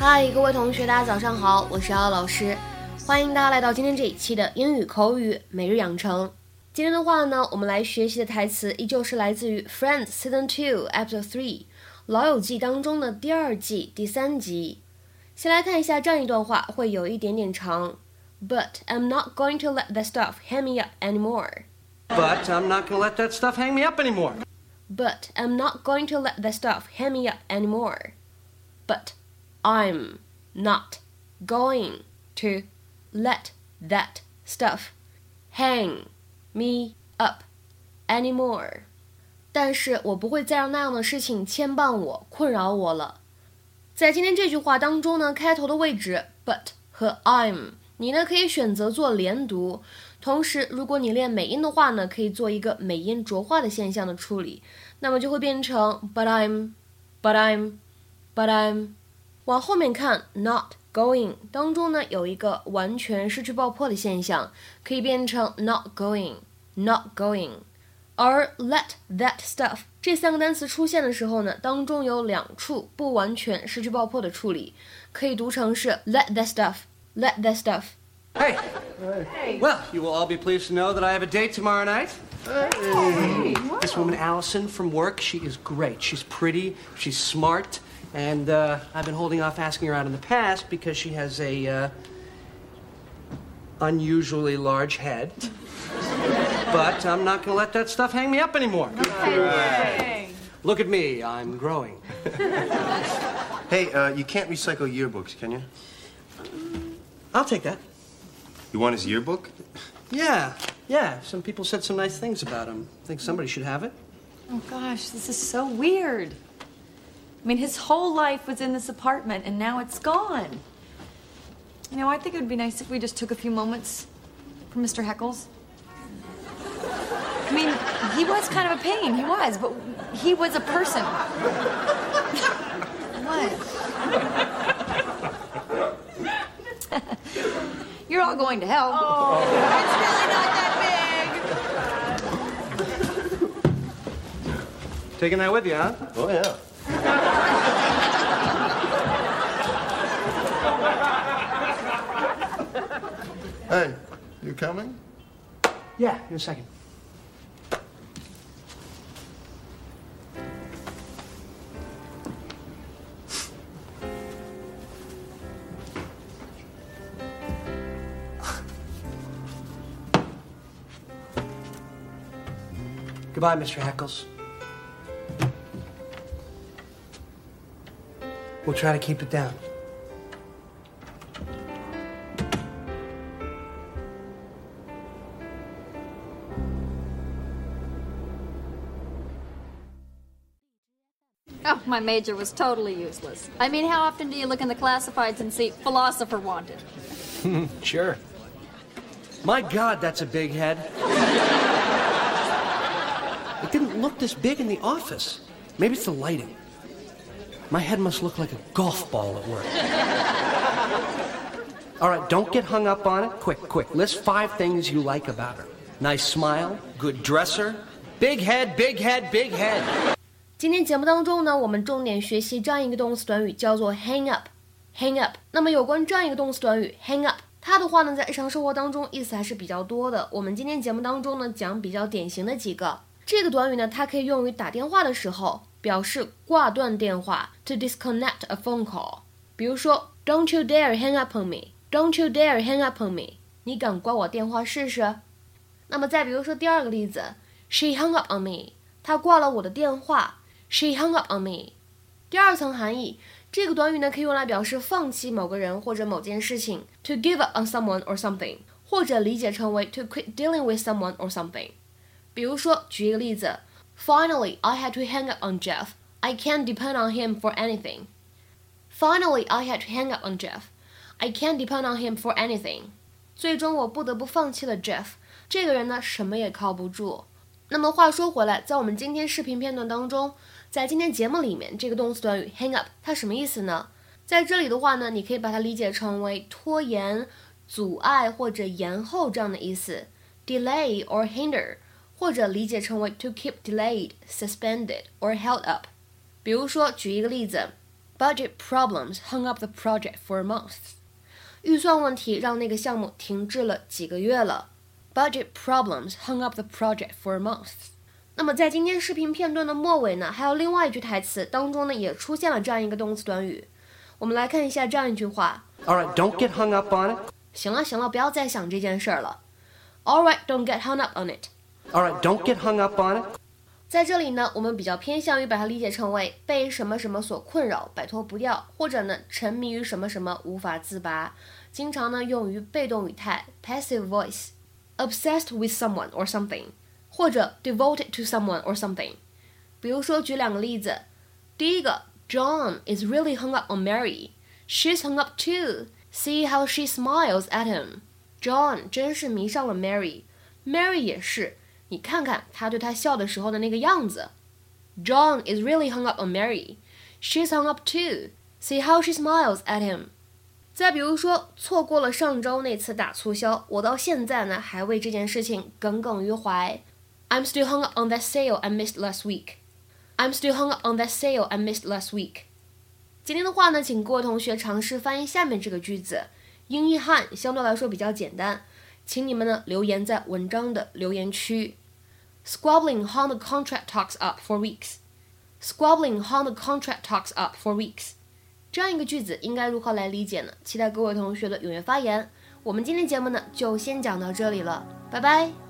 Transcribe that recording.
嗨，各位同学，大家早上好，我是姚老师，欢迎大家来到今天这一期的英语口语每日养成。今天的话呢，我们来学习的台词依旧是来自于《Friends Season Two Episode Three》老友记当中的第二季第三集。先来看一下这样一段话，会有一点点长。But I'm not going to let that stuff hang me up anymore. But I'm not going to let that stuff hang me up anymore. But I'm not going to let that stuff hang me up anymore. But I'm not going to let that stuff hang me up anymore. 但是我不会再让那样的事情牵绊我、困扰我了。在今天这句话当中呢，开头的位置 but 和 I'm， 你呢可以选择做连读。同时，如果你练美音的话呢，可以做一个美音浊化的现象的处理，那么就会变成 but I'm，but I'm，but I'm。往后面看，not going 当中呢有一个完全失去爆破的现象，可以变成 not going，not going。而 let that stuff 这三个单词出现的时候呢，当中有两处不完全失去爆破的处理，可以读成是 let that stuff stuff，let that stuff。Hey. Well, you will all be pleased to know that I have a date tomorrow night. Hey. This woman, Allison, from work, she is great. She's pretty, she's smart, and uh, I've been holding off asking her out in the past because she has a uh, unusually large head. But I'm not going to let that stuff hang me up anymore. Look at me, I'm growing. Hey, uh, you can't recycle yearbooks, can you? I'll take that. You want his yearbook? Yeah, yeah. Some people said some nice things about him. Think somebody should have it. Oh gosh, this is so weird. I mean, his whole life was in this apartment and now it's gone. You know, I think it would be nice if we just took a few moments for Mr. Heckles. I mean, he was kind of a pain, he was, but he was a person. what? You're all going to hell. Oh, it's really not that big. Taking that with you, huh? Oh, yeah. hey, you coming? Yeah, in a second. Goodbye, Mr. Heckles. We'll try to keep it down. Oh, my major was totally useless. I mean, how often do you look in the classifieds and see philosopher wanted? Sure. My God, that's a big head. It didn't look this big in the office. Maybe it's the lighting. My head must look like a golf ball at work. All right, don't get hung up on it. Quick, quick. List five things you like about her. Nice smile, good dresser, big head, big head, big head. 今天节目当中呢，我们重点学习这样一个动词短语，叫做 hang up。hang up。那么有关这样一个动词短语 hang up，它的话呢，在日常生活当中意思还是比较多的。我们今天节目当中呢，讲比较典型的几个。 这个短语呢，它可以用于打电话的时候，表示挂断电话，to disconnect a phone call。比如说，Don't you dare hang up on me！Don't you dare hang up on me！你敢挂我电话试试？那么再比如说第二个例子，She hung up on me，她挂了我的电话。She hung up on me。第二层含义，这个短语呢可以用来表示放弃某个人或者某件事情，to give up on someone or something，或者理解成为 to quit dealing with someone or something。比如说，举一个例子，Finally, I had to hang up on Jeff. I can't depend on him for anything. Finally, I had to hang up on Jeff. I can't depend on him for anything. 最终我不得不放弃了 Jeff。这个人呢，什么也靠不住。那么话说回来，在我们今天视频片段当中，在今天节目里面，这个动词短语 hang up 它什么意思呢？在这里的话呢，你可以把它理解成为拖延、 阻碍或者延后这样的意思，delay or hinder， 或者理解成为 to keep delayed, suspended or held up。比如说，举一个例子，budget problems hung up the project for a month。预算问题让那个项目停滞了几个月了。Budget problems hung up the project for a month。那么在今天视频片段的末尾呢，还有另外一句台词当中呢，也出现了这样一个动词短语。我们来看一下这样一句话。 All right, don't get hung up on it. 行了行了，不要再想这件事儿了。All right, don't get hung up on it。 All right, don't get hung up on it. 在这里呢，我们比较偏向于把它理解成为被什么什么所困扰、摆脱不掉，或者呢沉迷于什么什么无法自拔。经常呢用于被动语态 （passive voice），obsessed with someone or something，或者 devoted to someone or something。比如说，举两个例子。第一个，John is really hung up on Mary. She's hung up too. See how she smiles at him. John 真是迷上了 Mary，Mary 也是。 你看看他对他笑的时候的那个样子。John is really hung up on Mary. She's hung up too. See how she smiles at him. 再比如说，错过了上周那次大促销，我到现在呢还为这件事情耿耿于怀。I'm still hung up on that sale I missed last week. I'm still hung up on that sale I missed last week. 今天的话呢，请各位同学尝试翻译下面这个句子。英译汉相对来说比较简单，请你们呢留言在文章的留言区。Squabbling hung the contract talks up for weeks. Squabbling hung the contract talks up for weeks. 这样一个句子应该如何来理解呢？期待各位同学的踊跃发言。我们今天节目呢就先讲到这里了，拜拜。